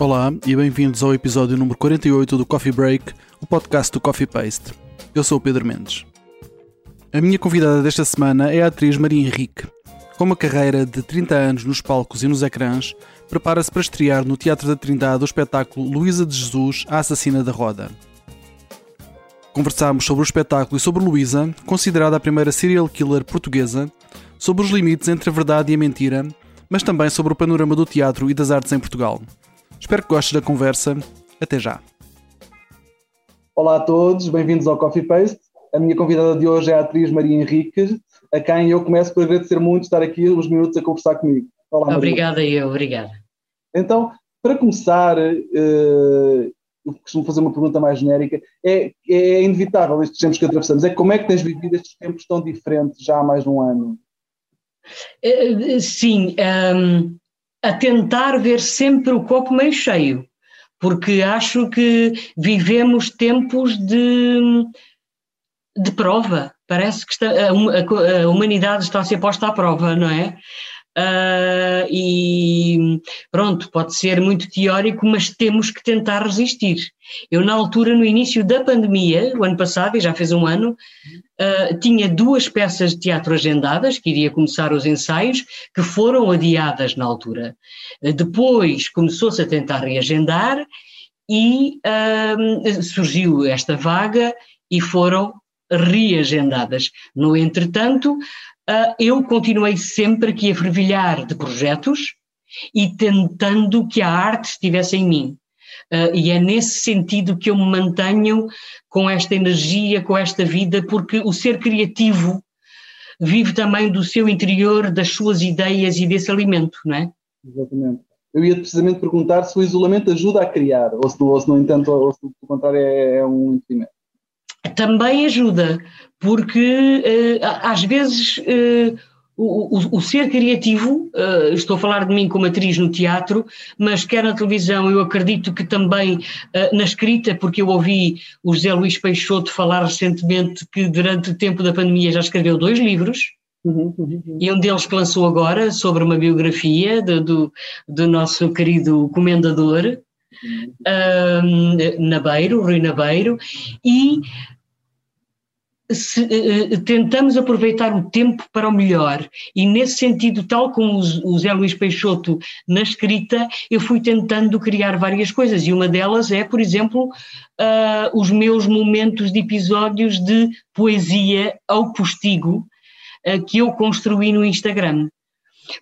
Olá e bem-vindos ao episódio número 48 do Coffee Break, o podcast do Coffee Paste. Eu sou o Pedro Mendes. A minha convidada desta semana é a atriz Maria Henrique. Com uma carreira de 30 anos nos palcos e nos ecrãs, prepara-se para estrear no Teatro da Trindade o espetáculo Luísa de Jesus, a Assassina da Roda. Conversámos sobre o espetáculo e sobre Luísa, considerada a primeira serial killer portuguesa, sobre os limites entre a verdade e a mentira, mas também sobre o panorama do teatro e das artes em Portugal. Espero que gostes da conversa. Até já. Olá a todos, bem-vindos ao Coffee Paste. A minha convidada de hoje é a atriz Maria Henrique, a quem eu começo por agradecer muito estar aqui uns minutos a conversar comigo. Olá, Maria. Obrigada eu, obrigada. Então, para começar, uh, eu costumo fazer uma pergunta mais genérica, é, é inevitável estes tempos que atravessamos, é como é que tens vivido estes tempos tão diferentes já há mais de um ano? Eh, sim, um, a tentar ver sempre o copo meio cheio, porque acho que vivemos tempos de, de prova. Parece que está, a, a, a humanidade está a ser posta à prova, não é? Uh, e pronto, pode ser muito teórico, mas temos que tentar resistir. Eu, na altura, no início da pandemia, o ano passado, e já fez um ano, uh, tinha duas peças de teatro agendadas, que iria começar os ensaios, que foram adiadas na altura. Uh, depois começou-se a tentar reagendar e surgiu esta vaga e foram reagendadas. No entretanto, eu continuei sempre aqui a fervilhar de projetos e tentando que a arte estivesse em mim. Uh, e é nesse sentido que eu me mantenho com esta energia, com esta vida, porque o ser criativo vive também do seu interior, das suas ideias e desse alimento, não é? Exatamente. Eu ia precisamente perguntar se o isolamento ajuda a criar, ou se, ou se no entanto, ou se, contrário, é, é um impedimento também ajuda, porque uh, às vezes uh, o, o, o, ser criativo, uh, estou a falar de mim como atriz no teatro, mas quer na televisão, eu acredito que também na escrita, porque eu ouvi o José Luís Peixoto falar recentemente que durante o tempo da pandemia já escreveu dois livros, Uhum, uhum. E um deles que lançou agora sobre uma biografia do, do, do nosso querido comendador, uhum. Nabeiro, Rui Nabeiro, e se, uh, tentamos aproveitar o tempo para o melhor e nesse sentido, tal como o, Zé Luís Peixoto na escrita, eu fui tentando criar várias coisas e uma delas é, por exemplo, uh, os meus momentos de episódios de poesia ao postigo uh, que eu construí no Instagram.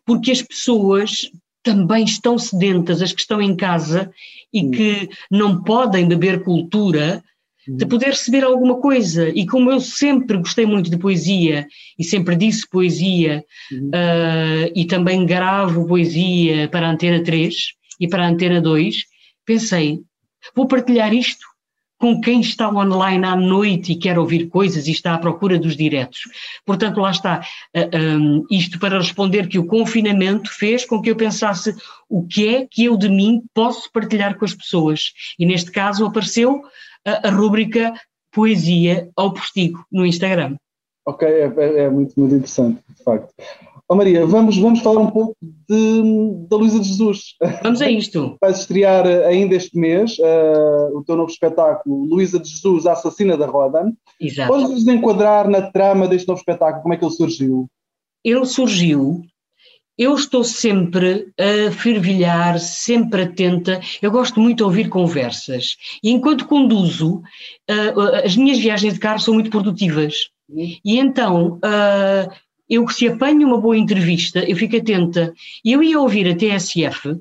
Porque as pessoas também estão sedentas, as que estão em casa e que não podem beber cultura, de poder receber alguma coisa. E como eu sempre gostei muito de poesia e sempre disse poesia, uhum. uh, e também gravo poesia para a Antena 3 e para a Antena 2, pensei, vou partilhar isto com quem está online à noite e quer ouvir coisas e está à procura dos diretos. Portanto, lá está. Ah, um, isto para responder que o confinamento fez com que eu pensasse o que é que eu de mim posso partilhar com as pessoas. E neste caso apareceu a, a rúbrica Poesia ao Postigo no Instagram. Ok, é, é, é muito, muito interessante, de facto. Oh, Maria, vamos, vamos falar um pouco de, da Luísa de Jesus. Vamos a isto. Vais estrear ainda este mês uh, o teu novo espetáculo, Luísa de Jesus, a Assassina da Roda. Exato. Podes-nos enquadrar na trama deste novo espetáculo? Como é que ele surgiu? Ele surgiu eu estou sempre a fervilhar, sempre atenta. Eu gosto muito de ouvir conversas. E enquanto conduzo, uh, as minhas viagens de carro são muito produtivas. E então, uh, eu se apanho uma boa entrevista, eu fico atenta. E eu ia ouvir a TSF uh,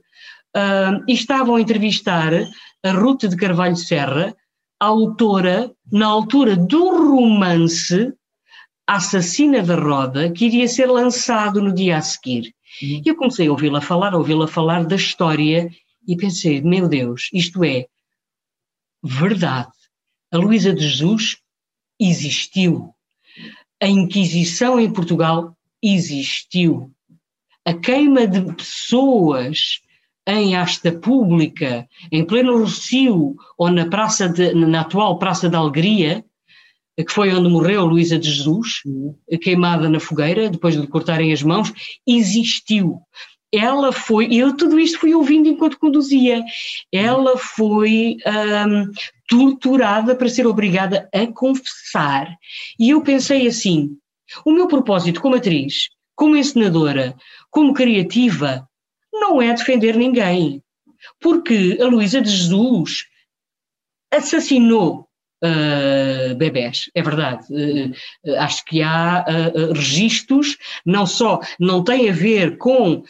e estavam a entrevistar a Ruth de Carvalho Serra, a autora, na altura do romance Assassina da Roda, que iria ser lançado no dia a seguir. Uhum. E eu comecei a ouvi-la falar, a ouvi-la falar da história e pensei, meu Deus, isto é verdade. A Luísa de Jesus existiu. A Inquisição em Portugal existiu. A queima de pessoas em asta pública, em pleno Rocio ou na, praça de, na atual Praça da Alegria, que foi onde morreu Luísa de Jesus, queimada na fogueira, depois de lhe cortarem as mãos, existiu. ela foi, eu tudo isto fui ouvindo enquanto conduzia, ela foi um, torturada para ser obrigada a confessar. E eu pensei assim: o meu propósito como atriz, como encenadora, como criativa, não é defender ninguém. Porque a Luísa de Jesus assassinou uh, bebés, é verdade. Uh, acho que há uh, registros, não só, não tem a ver com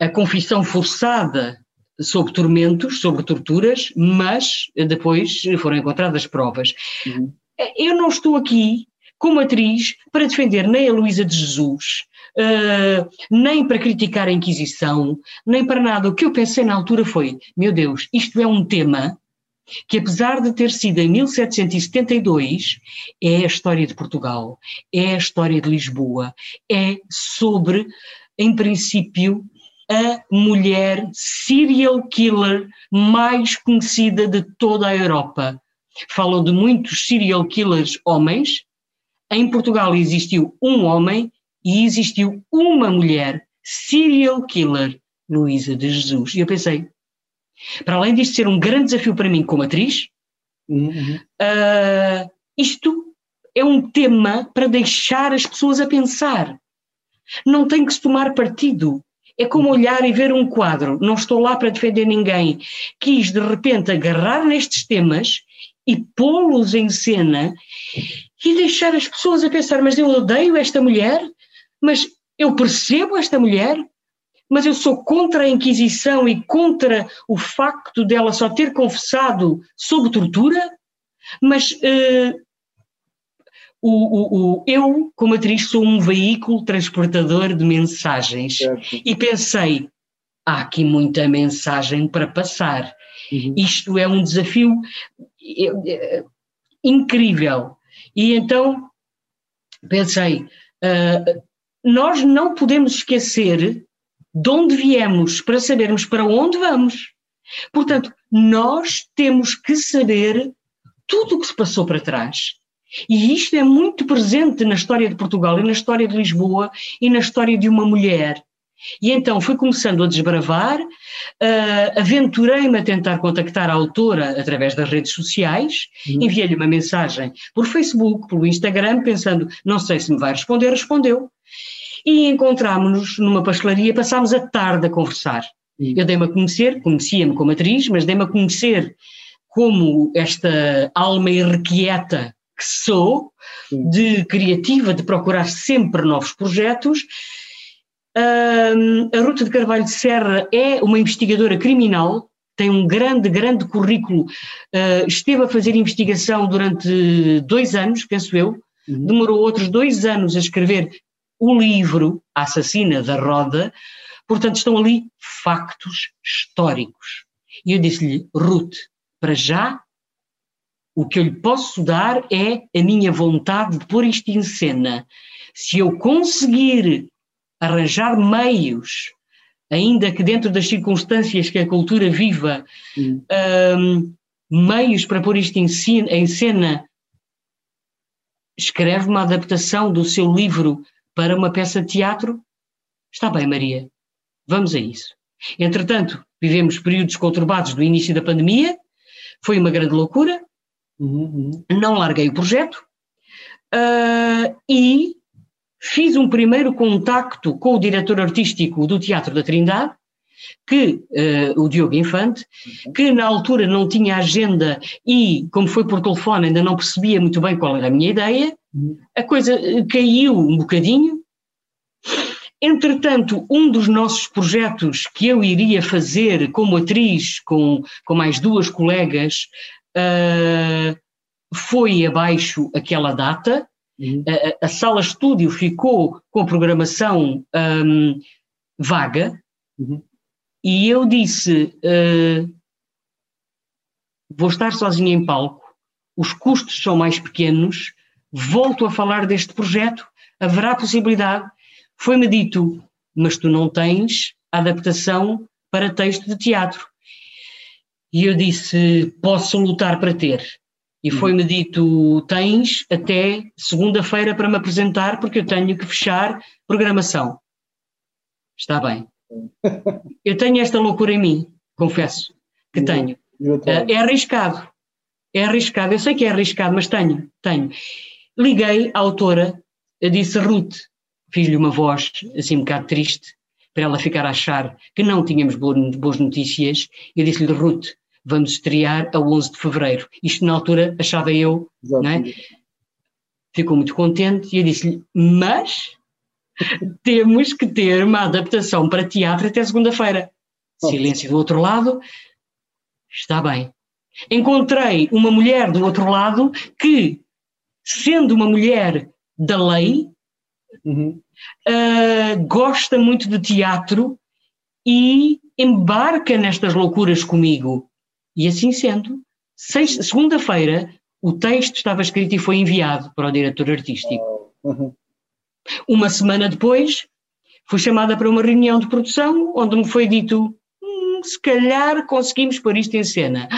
a confissão forçada sobre tormentos, sobre torturas, mas depois foram encontradas provas. Uhum. Eu não estou aqui como atriz para defender nem a Luísa de Jesus, uh, nem para criticar a Inquisição, nem para nada. O que eu pensei na altura foi: meu Deus, isto é um tema que apesar de ter sido em 1772, é a história de Portugal, é a história de Lisboa, é sobre, em princípio, a mulher serial killer mais conhecida de toda a Europa. Falam de muitos serial killers homens. Em Portugal existiu um homem e existiu uma mulher serial killer, Luísa de Jesus. E eu pensei, para além disto ser um grande desafio para mim como atriz, uhum. uh, isto é um tema para deixar as pessoas a pensar. Não tem que se tomar partido. É como olhar e ver um quadro. Não estou lá para defender ninguém. Quis, de repente, agarrar nestes temas e pô-los em cena e deixar as pessoas a pensar: mas eu odeio esta mulher, mas eu percebo esta mulher, mas eu sou contra a Inquisição e contra o facto dela só ter confessado sob tortura, mas uh, o, o, o, eu, como atriz, sou um veículo transportador de mensagens certo. e pensei, há aqui muita mensagem para passar. Uhum. Isto é um desafio é, é, incrível. E então pensei, uh, nós não podemos esquecer de onde viemos para sabermos para onde vamos. Portanto, nós temos que saber tudo o que se passou para trás. E isto é muito presente na história de Portugal e na história de Lisboa e na história de uma mulher. E então fui começando a desbravar, uh, aventurei-me a tentar contactar a autora através das redes sociais, uhum. enviei-lhe uma mensagem por Facebook, pelo Instagram, pensando, não sei se me vai responder, respondeu e encontrámos-nos numa pastelaria, passámos a tarde a conversar. Eu dei-me a conhecer, conhecia-me como atriz, mas dei-me a conhecer como esta alma irrequieta que sou, de criativa, de procurar sempre novos projetos. a Ruta de Carvalho de Serra é uma investigadora criminal, tem um grande, grande currículo, uh, esteve a fazer investigação durante dois anos, penso eu, uhum. demorou outros dois anos a escrever o livro A Assassina da Roda, portanto estão ali factos históricos. E eu disse-lhe, Ruth, para já, o que eu lhe posso dar é a minha vontade de pôr isto em cena. Se eu conseguir arranjar meios, ainda que dentro das circunstâncias que a cultura viva, um, meios para pôr isto em cena, escreve uma adaptação do seu livro para uma peça de teatro? Está bem, Maria, vamos a isso. Entretanto, vivemos períodos conturbados do início da pandemia, foi uma grande loucura, uhum. não larguei o projeto uh, e fiz um primeiro contacto com o diretor artístico do Teatro da Trindade, que uh, o Diogo Infante, uhum. que na altura não tinha agenda e, como foi por telefone, ainda não percebia muito bem qual era a minha ideia, a coisa caiu um bocadinho. Entretanto, um dos nossos projetos que eu iria fazer como atriz, com, com mais duas colegas, uh, foi abaixo aquela data. Uhum. A, a, sala estúdio ficou com a programação um, vaga. Uhum. E eu disse: uh, vou estar sozinha em palco, os custos são mais pequenos, volto a falar deste projeto, haverá possibilidade. Foi-me dito, mas tu não tens adaptação para texto de teatro. E eu disse, posso lutar para ter. E foi-me dito, tens até segunda-feira para me apresentar, porque eu tenho que fechar programação. Está bem. Eu tenho esta loucura em mim, confesso que tenho. É arriscado. É arriscado. Eu sei que é arriscado, mas tenho, tenho. Liguei à autora, disse Ruth, fiz-lhe uma voz assim um bocado triste, para ela ficar a achar que não tínhamos boas notícias. Eu disse-lhe, Ruth, vamos estrear a 11 de fevereiro. Isto na altura achava eu, não é? Ficou muito contente e eu disse-lhe, mas temos que ter uma adaptação para teatro até segunda-feira. Silêncio do outro lado, está bem. Encontrei uma mulher do outro lado que, sendo uma mulher da lei, uhum. uh, gosta muito de teatro e embarca nestas loucuras comigo. E assim sendo, segunda-feira, o texto estava escrito e foi enviado para o diretor artístico. Uhum. Uma semana depois, fui chamada para uma reunião de produção, onde me foi dito: hum, se calhar conseguimos pôr isto em cena.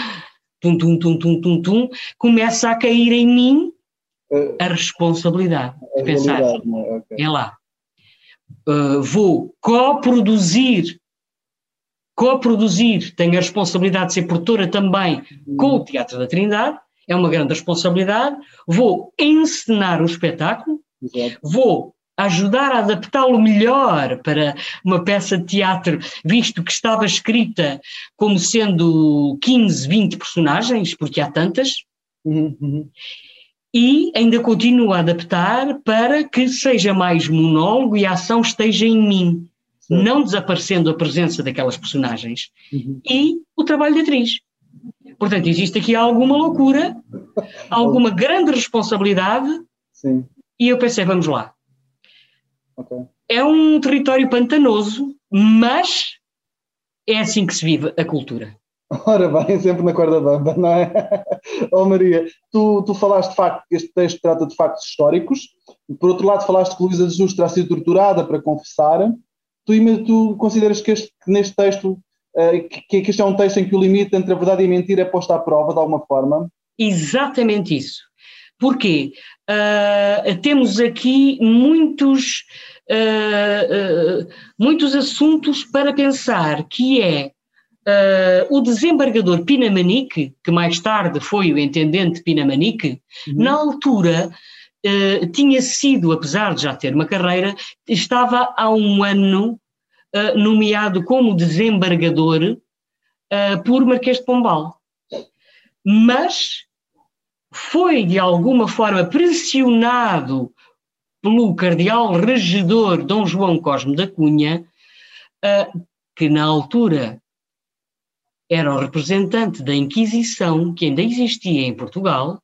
Tum, tum, tum, tum, tum, tum, começa a cair em mim a responsabilidade de pensar, é? okay. é lá, uh, vou coproduzir, coproduzir, tenho a responsabilidade de ser produtora também com o Teatro da Trindade, é uma grande responsabilidade, vou encenar o espetáculo, Exato. vou ajudar a adaptá-lo melhor para uma peça de teatro, visto que estava escrita como sendo 15, 20 personagens, porque há tantas, uhum. e ainda continuo a adaptar para que seja mais monólogo e a ação esteja em mim, Sim. não desaparecendo a presença daquelas personagens. Uhum. E o trabalho de atriz. Portanto, existe aqui alguma loucura, alguma grande responsabilidade, Sim. e eu pensei, vamos lá Okay. É um território pantanoso, mas é assim que se vive a cultura. Ora bem, sempre na corda bamba, não é? Oh Maria, tu, tu falaste de facto que este texto trata de factos históricos, por outro lado falaste que Luísa de Jesus terá sido torturada para confessar. Tu, tu consideras que, este, que neste texto, uh, que, que este é um texto em que o limite entre a verdade e a mentira é posto à prova de alguma forma? Exatamente isso. Porquê? Uh, temos aqui muitos, uh, uh, muitos assuntos para pensar, que é o desembargador Pinamanique, que mais tarde foi o intendente Pinamanique, uhum. na altura tinha sido, apesar de já ter uma carreira, estava há um ano nomeado como desembargador por Marquês de Pombal. Mas foi de alguma forma pressionado pelo cardeal regedor Dom João Cosme da Cunha, uh, que na altura era o representante da Inquisição, que ainda existia em Portugal,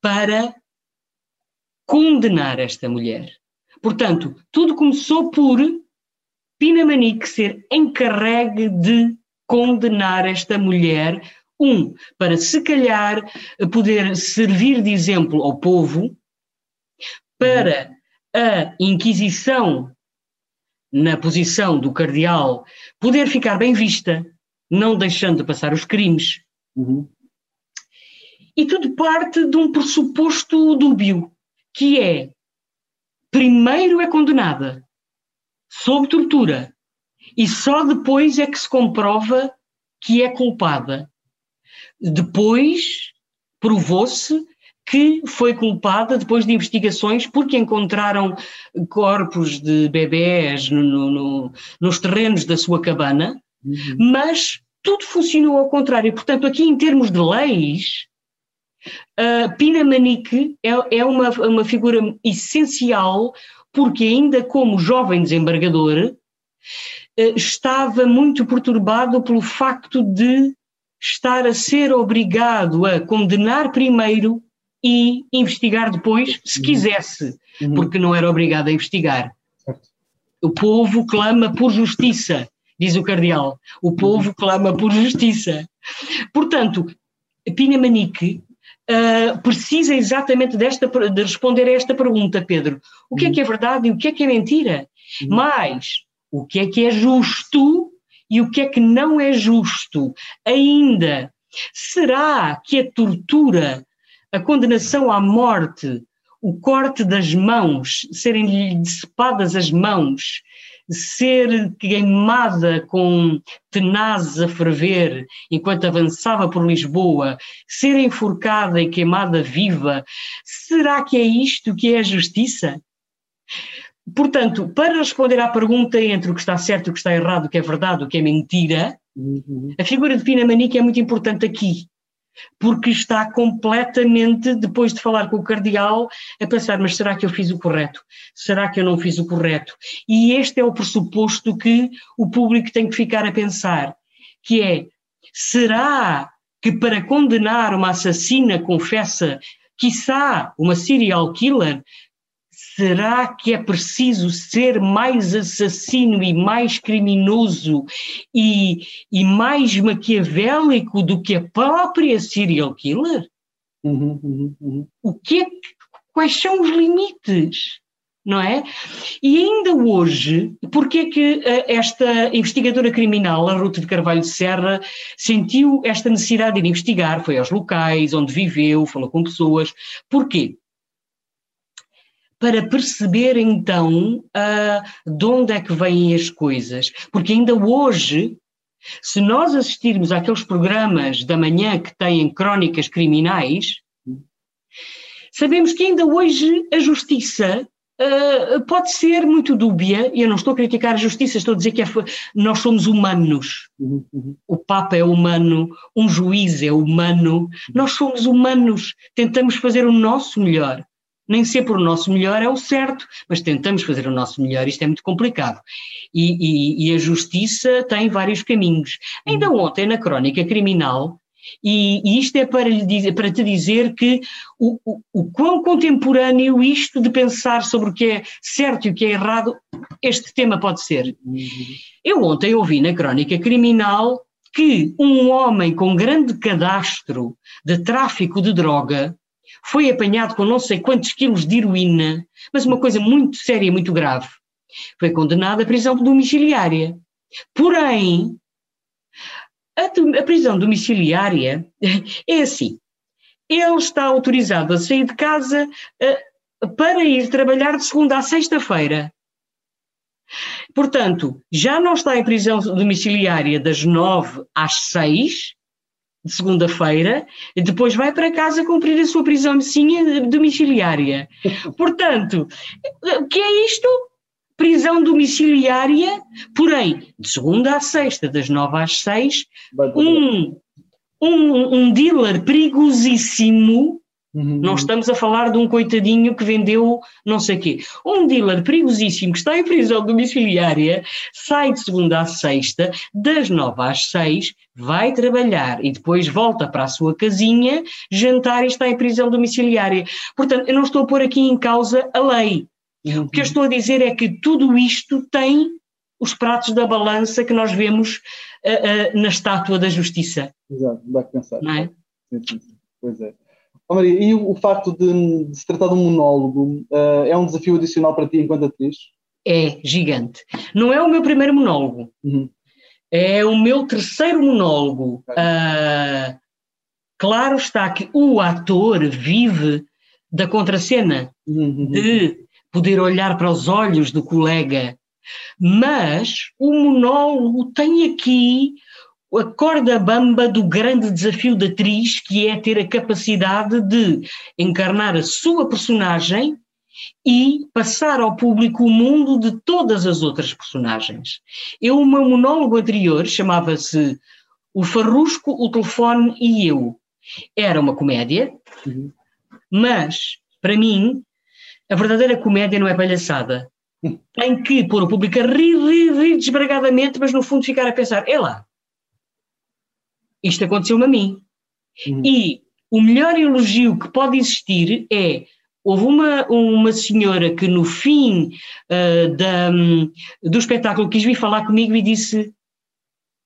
para condenar esta mulher. Portanto, tudo começou por Pinamanique ser encarregue de condenar esta mulher um, para se calhar poder servir de exemplo ao povo, para a Inquisição, na posição do cardeal, poder ficar bem vista, não deixando de passar os crimes. Uhum. E tudo parte de um pressuposto dúbio, que é: primeiro é condenada, sob tortura, e só depois é que se comprova que é culpada. Depois provou-se que foi culpada depois de investigações porque encontraram corpos de bebés no, no, nos terrenos da sua cabana, uhum. mas tudo funcionou ao contrário. Portanto, aqui em termos de leis, uh, Pina Manique é, é uma, uma figura essencial porque ainda como jovem desembargador uh, estava muito perturbado pelo facto de estar a ser obrigado a condenar primeiro e investigar depois, se uhum. quisesse, uhum. porque não era obrigado a investigar. O povo clama por justiça, diz o cardeal. O povo uhum. clama por justiça. Portanto, Pina Manique uh, precisa exatamente desta, de responder a esta pergunta, Pedro. O que é que é verdade e o que é que é mentira? Mas o que é que é justo e o que é que não é justo. Ainda, será que a tortura, a condenação à morte, o corte das mãos, serem-lhe decepadas as mãos, ser queimada com tenazes a ferver enquanto avançava por Lisboa, ser enforcada e queimada viva, será que é isto que é a justiça? Portanto, para responder à pergunta entre o que está certo, o que está errado, o que é verdade, o que é mentira, uhum. a figura de Pina Manique é muito importante aqui porque está completamente, depois de falar com o cardeal, a pensar: mas será que eu fiz o correto? Será que eu não fiz o correto? E este é o pressuposto que o público tem que ficar a pensar, que é: será que para condenar uma assassina confessa, quiçá uma serial killer, Será que é preciso ser mais assassino e mais criminoso e, e mais maquiavélico do que a própria serial killer? Uhum, uhum, uhum. O que é, quais são os limites? Não é? E ainda hoje, porque é que uh, esta investigadora criminal, a Ruth de Carvalho de Serra, sentiu esta necessidade de investigar? Foi aos locais onde viveu, falou com pessoas. Porquê? Para perceber então uh, de onde é que vêm as coisas. Porque ainda hoje, se nós assistirmos àqueles programas da manhã que têm crónicas criminais, sabemos que ainda hoje a justiça Uh, pode ser muito dúbia, e eu não estou a criticar a justiça, estou a dizer que é, nós somos humanos. Uhum, uhum. O Papa é humano, um juiz é humano, nós somos humanos, tentamos fazer o nosso melhor. Nem sempre o nosso melhor é o certo, mas tentamos fazer o nosso melhor, isto é muito complicado. E, e, e a justiça tem vários caminhos. Ainda uhum. ontem, na crónica criminal, e, e, isto é para, dizer, para te dizer que o, o, o, quão contemporâneo isto de pensar sobre o que é certo e o que é errado, este tema pode ser. Uhum. Eu ontem ouvi na crónica criminal que um homem com grande cadastro de tráfico de droga foi apanhado com não sei quantos quilos de heroína, mas uma coisa muito séria muito grave. Foi condenado à prisão domiciliária. Porém, a, a prisão domiciliária é assim: ele está autorizado a sair de casa uh, para ir trabalhar de segunda a sexta-feira. Portanto, já não está em prisão domiciliária das nove às seis, de segunda-feira, e depois vai para casa cumprir a sua prisão domiciliária. Portanto, o que é isto? Prisão domiciliária, porém, de segunda a sexta, das nove às seis, um, um, um dealer perigosíssimo Uhum. Não estamos a falar de um coitadinho que vendeu não sei quê. Um dealer perigosíssimo que está em prisão domiciliária sai de segunda à sexta, das nove às seis, vai trabalhar e depois volta para a sua casinha, jantar e está em prisão domiciliária. Portanto, eu não estou a pôr aqui em causa a lei. Uhum. O que eu estou a dizer é que tudo isto tem os pratos da balança que nós vemos uh, uh, na estátua da justiça. Exato, dá que pensar. Não é? Sim, sim, sim. Pois é. Oh, Maria, e o, facto de, de, se tratar de um monólogo uh, é um desafio adicional para ti enquanto atriz? É gigante. Não é o meu primeiro monólogo. Uhum. É o meu terceiro monólogo. Uh, claro está que o ator vive da contracena, uhum. de poder olhar para os olhos do colega, mas o monólogo tem aqui a corda bamba do grande desafio da atriz, que é ter a capacidade de encarnar a sua personagem e passar ao público o mundo de todas as outras personagens. Eu, o meu monólogo anterior chamava-se O Farrusco, o Telefone e Eu. Era uma comédia, uhum. mas, para mim, a verdadeira comédia não é palhaçada. Tem que pôr o público a rir, rir, rir desbragadamente, mas no fundo ficar a pensar, é lá, isto aconteceu-me a mim. Uhum. E o melhor elogio que pode existir é houve uma, uma senhora que no fim uh, da, um, do espetáculo quis vir falar comigo e disse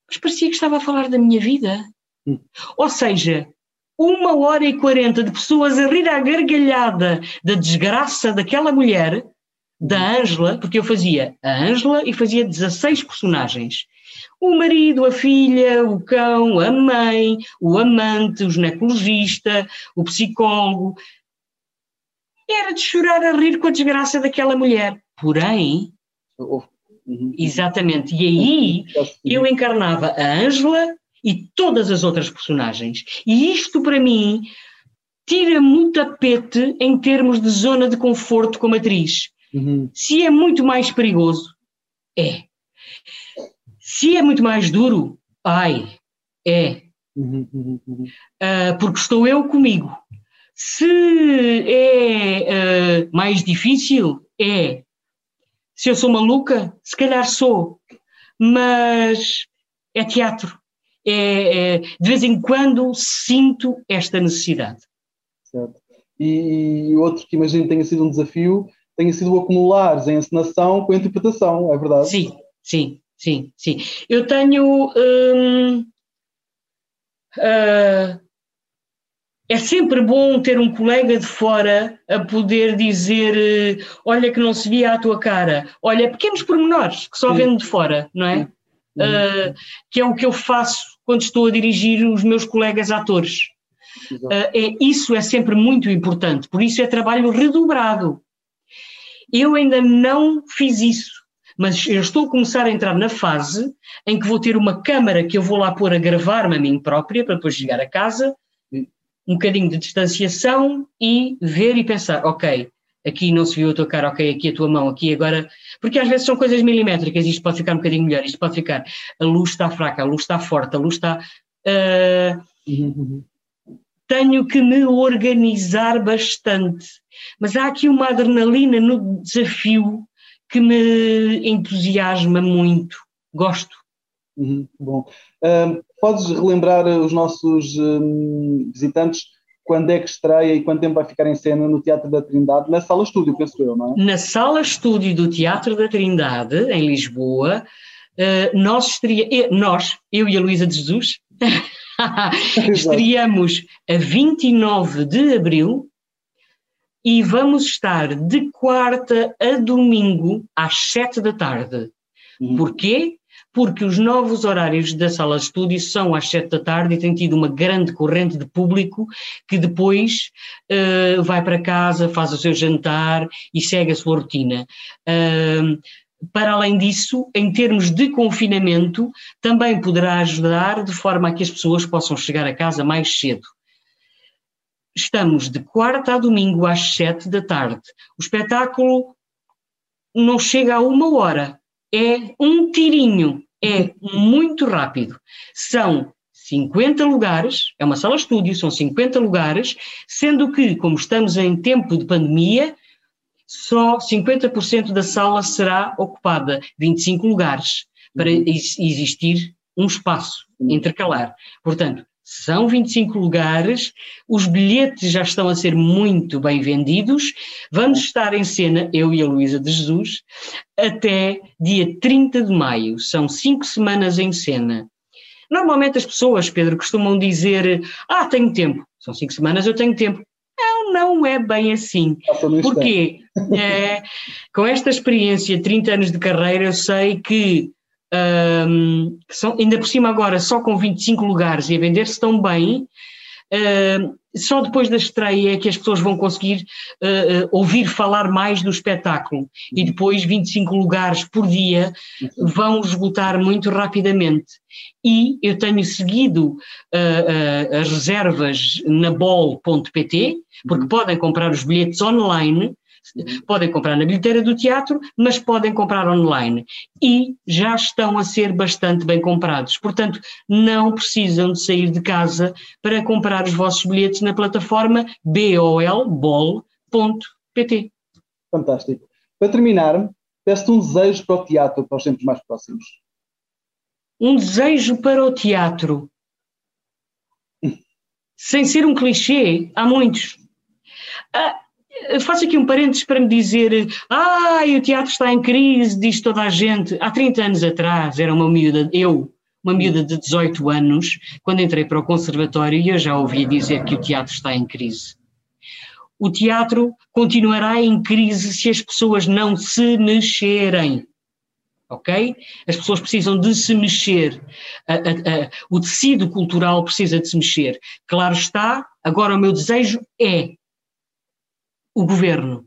mas parecia que estava a falar da minha vida. Uhum. Ou seja, uma hora e quarenta de pessoas a rir à gargalhada da desgraça daquela mulher, da hum. Ângela, porque eu fazia a Ângela e fazia 16 personagens o marido, a filha, o cão, a mãe, o amante, o ginecologista, o psicólogo. Era de chorar a rir com a desgraça daquela mulher. Porém. Exatamente. E aí eu encarnava a Ângela e todas as outras personagens. E isto, para mim, tira muito tapete em termos de zona de conforto como atriz. Uhum. Se é muito mais perigoso, é. Se é muito mais duro, ai, é. Uhum, uhum, uhum. Uh, porque estou eu comigo. Se é uh, mais difícil, é. Se eu sou maluca, se calhar sou. Mas é teatro. É, é, de vez em quando sinto esta necessidade. Certo. E, e outro que imagino tenha sido um desafio tenha sido o acumulares a encenação com a interpretação, é verdade? Sim, sim, sim, sim. Eu tenho. Hum, uh, é sempre bom ter um colega de fora a poder dizer: olha, que não se via a tua cara, olha, pequenos pormenores que só vendo de fora, não é? Uh, que é o que eu faço quando estou a dirigir os meus colegas atores. Uh, é, isso é sempre muito importante, por isso é trabalho redobrado. Eu ainda não fiz isso, mas eu estou a começar a entrar na fase em que vou ter uma câmara que eu vou lá pôr a gravar-me a mim própria para depois chegar a casa, um bocadinho de distanciação e ver e pensar, ok, aqui não se viu a tua cara, ok, aqui a tua mão, aqui agora. Porque às vezes são coisas milimétricas, isto pode ficar um bocadinho melhor, isto pode ficar. A luz está fraca, a luz está forte, a luz está. Uh. Tenho que me organizar bastante. Mas há aqui uma adrenalina no desafio que me entusiasma muito. Gosto. Uhum, bom. Uh, podes relembrar os nossos um, visitantes quando é que estreia e quanto tempo vai ficar em cena no Teatro da Trindade, na sala estúdio, penso eu, não é? Na sala estúdio do Teatro da Trindade, em Lisboa, uh, nós, estreia, nós, eu e a Luísa de Jesus, estreamos a 29 de abril e vamos estar de quarta a domingo às sete da tarde. Uhum. Porquê? Porque os novos horários da sala de estúdio são às sete da tarde e tem tido uma grande corrente de público que depois uh, vai para casa, faz o seu jantar e segue a sua rotina. Uh, para além disso, em termos de confinamento, também poderá ajudar de forma a que as pessoas possam chegar a casa mais cedo. Estamos de quarta a domingo às sete da tarde. O espetáculo não chega a uma hora, é um tirinho, é muito rápido. São 50 lugares, é uma sala estúdio, são 50 lugares, sendo que, como estamos em tempo de pandemia, só 50% da sala será ocupada, 25 lugares, para uhum. existir um espaço intercalar. Portanto, são 25 lugares, os bilhetes já estão a ser muito bem vendidos. Vamos estar em cena, eu e a Luísa de Jesus, até dia 30 de maio. São cinco semanas em cena. Normalmente as pessoas, Pedro, costumam dizer: Ah, tenho tempo. São cinco semanas, eu tenho tempo. Não, não é bem assim. Porque é, com esta experiência, 30 anos de carreira, eu sei que um, são, ainda por cima agora só com 25 lugares e a vender-se tão bem, uh, só depois da estreia é que as pessoas vão conseguir uh, uh, ouvir falar mais do espetáculo e depois 25 lugares por dia vão esgotar muito rapidamente. E eu tenho seguido as reservas na bol.pt, porque podem comprar os bilhetes online Podem comprar na bilheteira do teatro, mas podem comprar online. E já estão a ser bastante bem comprados. Portanto, não precisam de sair de casa para comprar os vossos bilhetes na plataforma bolbol.pt. Fantástico. Para terminar, peço-te um desejo para o teatro para os tempos mais próximos. Um desejo para o teatro. Sem ser um clichê, há muitos. Ah, faço aqui um parênteses para me dizer ah, o teatro está em crise, diz toda a gente. Há 30 anos atrás era uma miúda, eu, uma miúda de 18 anos, quando entrei para o conservatório eu já ouvia dizer que o teatro está em crise. O teatro continuará em crise se as pessoas não se mexerem. Ok? As pessoas precisam de se mexer. A, a, a, o tecido cultural precisa de se mexer. Claro está, agora o meu desejo é o governo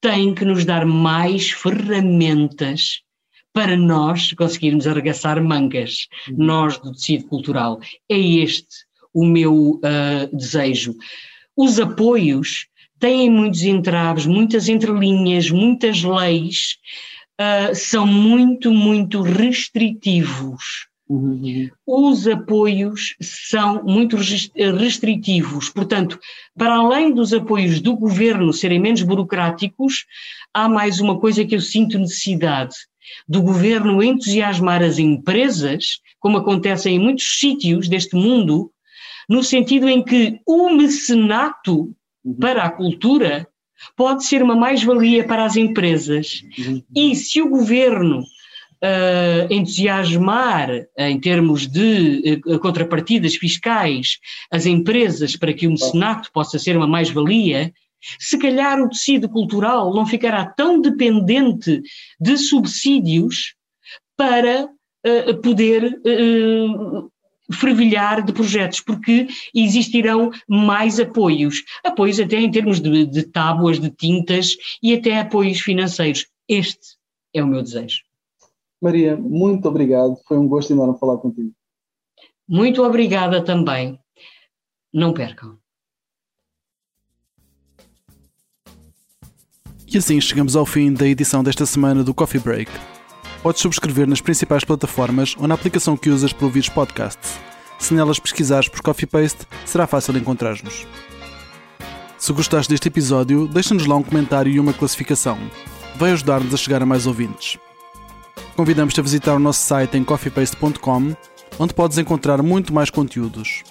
tem que nos dar mais ferramentas para nós conseguirmos arregaçar mangas, uhum. nós do tecido cultural. É este o meu uh, desejo. Os apoios têm muitos entraves, muitas entrelinhas, muitas leis, uh, são muito, muito restritivos. Uhum. Os apoios são muito restritivos, portanto, para além dos apoios do governo serem menos burocráticos, há mais uma coisa que eu sinto necessidade do governo entusiasmar as empresas, como acontece em muitos sítios deste mundo, no sentido em que o mecenato uhum. para a cultura pode ser uma mais-valia para as empresas. Uhum. E se o governo uh, entusiasmar, em termos de uh, contrapartidas fiscais, as empresas para que o mecenato possa ser uma mais-valia, se calhar o tecido cultural não ficará tão dependente de subsídios para uh, poder fervilhar de projetos, porque existirão mais apoios. Apoios até em termos de, de tábuas, de tintas e até apoios financeiros. Este é o meu desejo. Maria, muito obrigado. Foi um gosto enorme falar contigo. Muito obrigada também. Não percam. E assim chegamos ao fim da edição desta semana do Coffee Break. Podes subscrever nas principais plataformas ou na aplicação que usas para ouvir os podcasts. Se nelas pesquisares por Coffee Paste, será fácil encontrar-nos. Se gostaste deste episódio, deixa-nos lá um comentário e uma classificação. Vai ajudar-nos a chegar a mais ouvintes. Convidamos-te a visitar o nosso site em coffeepaste.com, onde podes encontrar muito mais conteúdos.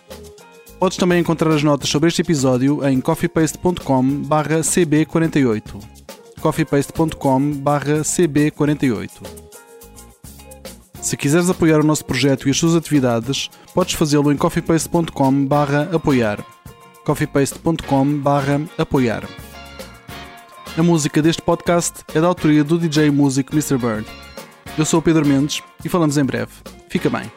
Podes também encontrar as notas sobre este episódio em coffeepaste.com/cb48. coffeepaste.com/cb48. Se quiseres apoiar o nosso projeto e as suas atividades, podes fazê-lo em coffeepaste.com/apoiar. coffeepaste.com/apoiar. A música deste podcast é da autoria do DJ Music Mr. Bird. Eu sou o Pedro Mendes e falamos em breve. Fica bem.